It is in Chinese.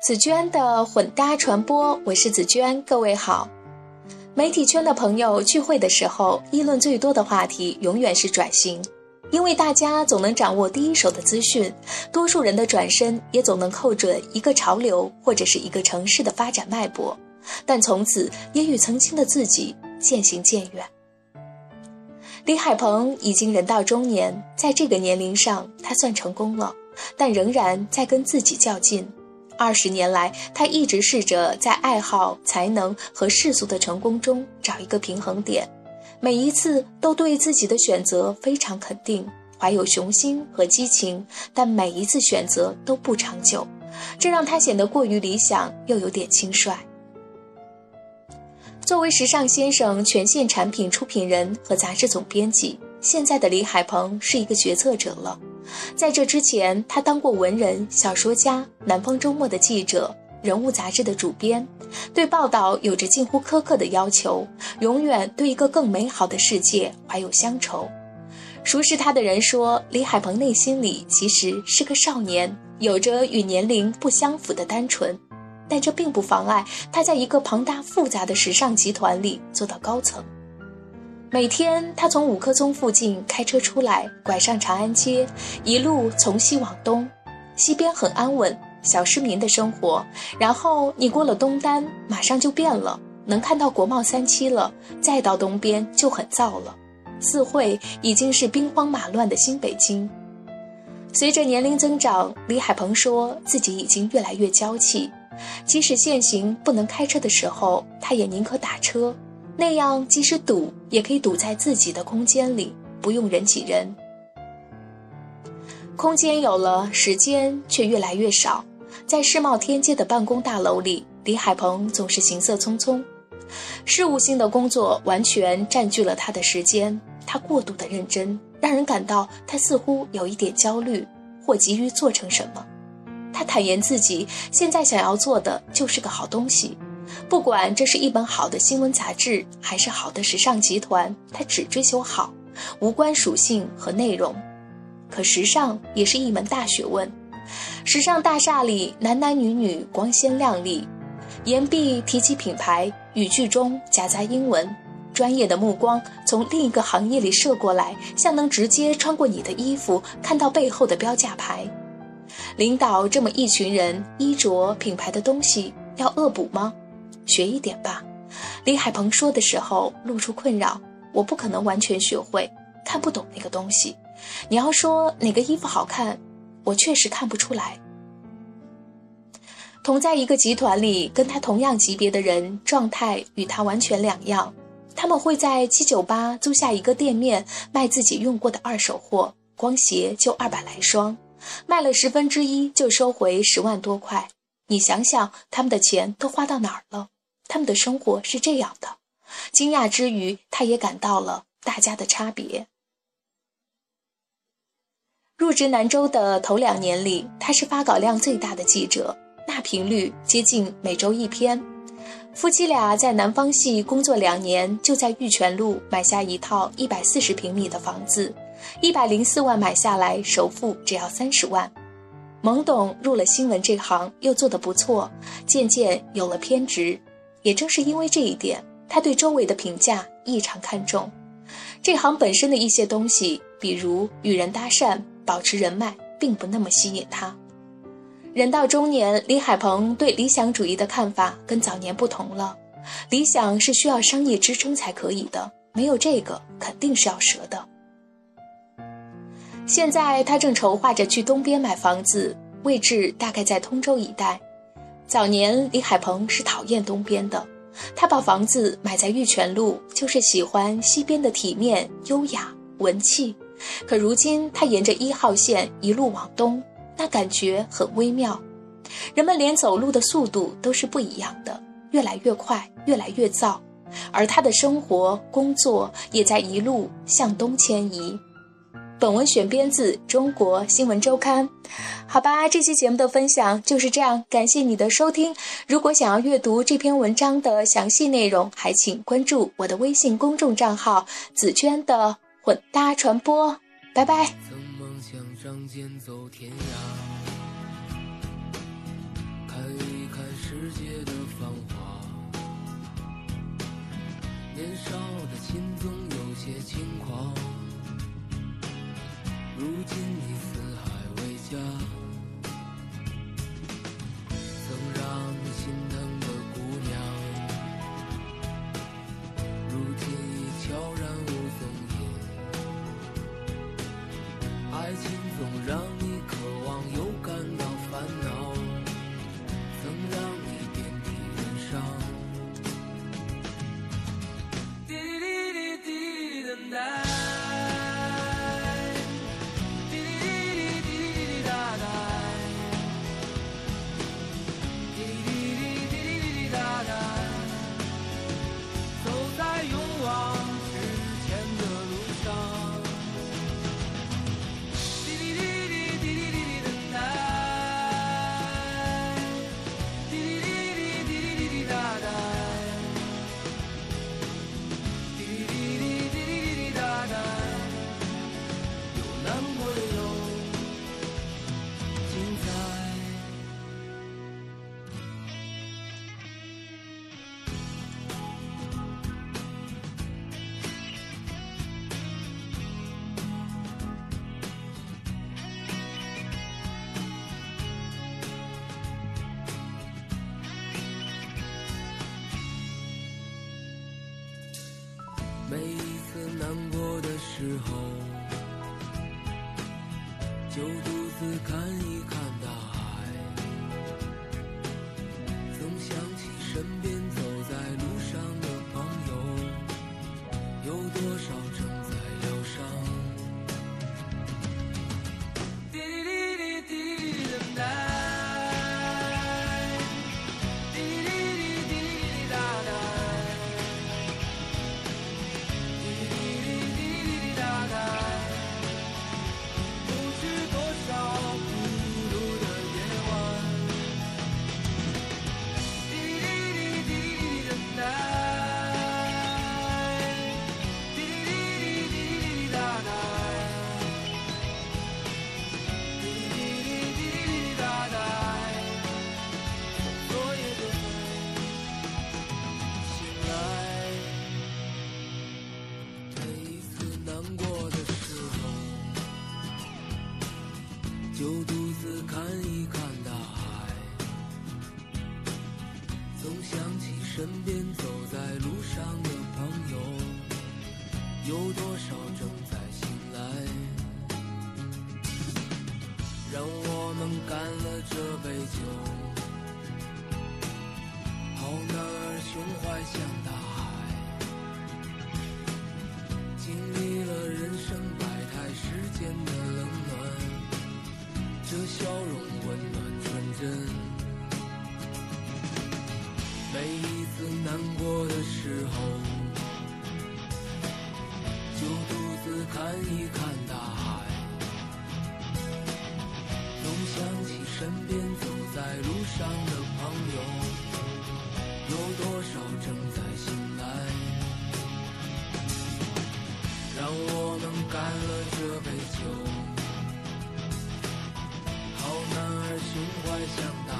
紫娟的混搭传播，我是紫娟，各位好。媒体圈的朋友聚会的时候，议论最多的话题永远是转型，因为大家总能掌握第一手的资讯，多数人的转身也总能扣准一个潮流或者是一个城市的发展脉搏，但从此也与曾经的自己渐行渐远。李海鹏已经人到中年，在这个年龄上，他算成功了，但仍然在跟自己较劲。二十年来，他一直试着在爱好、才能和世俗的成功中找一个平衡点，每一次都对自己的选择非常肯定，怀有雄心和激情，但每一次选择都不长久，这让他显得过于理想又有点轻率。作为时尚先生全线产品出品人和杂志总编辑，现在的李海鹏是一个决策者了。在这之前，他当过文人、小说家、南方周末的记者、人物杂志的主编，对报道有着近乎苛刻的要求，永远对一个更美好的世界怀有乡愁。熟识他的人说，李海鹏内心里其实是个少年，有着与年龄不相符的单纯，但这并不妨碍他在一个庞大复杂的时尚集团里做到高层。每天，他从五棵松附近开车出来，拐上长安街，一路从西往东。西边很安稳，小市民的生活。然后你过了东单，马上就变了，能看到国贸三期了。再到东边就很燥了，四惠已经是兵荒马乱的新北京。随着年龄增长，李海鹏说自己已经越来越娇气，即使限行不能开车的时候，他也宁可打车。那样，即使堵，也可以堵在自己的空间里，不用人挤人。空间有了，时间却越来越少。在世贸天阶的办公大楼里，李海鹏总是行色匆匆，事务性的工作完全占据了他的时间。他过度的认真，让人感到他似乎有一点焦虑，或急于做成什么。他坦言自己现在想要做的就是个好东西。不管这是一本好的新闻杂志，还是好的时尚集团，他只追求好，无关属性和内容。可时尚也是一门大学问，时尚大厦里男男女女光鲜亮丽，言必提起品牌，语句中夹杂英文，专业的目光从另一个行业里射过来，像能直接穿过你的衣服，看到背后的标价牌。领导这么一群人，衣着品牌的东西要恶补吗？学一点吧，李海鹏说的时候露出困扰。我不可能完全学会，看不懂那个东西。你要说哪个衣服好看，我确实看不出来。同在一个集团里，跟他同样级别的人，状态与他完全两样。他们会在七九八租下一个店面，卖自己用过的二手货，光鞋就二百来双，卖了十分之一就收回十万多块。你想想，他们的钱都花到哪儿了？他们的生活是这样的，惊讶之余，他也感到了大家的差别。入职南州的头两年里，他是发稿量最大的记者，那频率接近每周一篇。夫妻俩在南方系工作两年，就在玉泉路买下一套一百四十平米的房子，一百零四万买下来，首付只要三十万。懵懂入了新闻这行，又做得不错，渐渐有了偏执。也正是因为这一点，他对周围的评价异常看重。这行本身的一些东西，比如与人搭讪、保持人脉，并不那么吸引他。人到中年，李海鹏对理想主义的看法跟早年不同了。理想是需要商业支撑才可以的，没有这个肯定是要折的。现在他正筹划着去东边买房子，位置大概在通州一带。早年李海鹏是讨厌东边的，他把房子买在玉泉路，就是喜欢西边的体面、优雅、文气。可如今他沿着一号线一路往东，那感觉很微妙。人们连走路的速度都是不一样的，越来越快，越来越燥，而他的生活、工作也在一路向东迁移。本文选编自中国新闻周刊。好吧这期节目的分享就是这样感谢你的收听。如果想要阅读这篇文章的详细内容还请关注我的微信公众账号紫娟的混搭传播。拜拜。曾梦想仗剑走天涯看一看世界的繁华。年少的心总有些轻狂。如今你四海为家曾让你心疼的姑娘如今已悄然无踪影爱情总让你时候，就独自看一看胸怀像大海，经历了人生百态世间的冷暖，这笑容温暖纯真。每一次难过的时候，就独自看一看大海，总想起身边走在路上的朋友。干了这杯酒。好男儿胸怀像大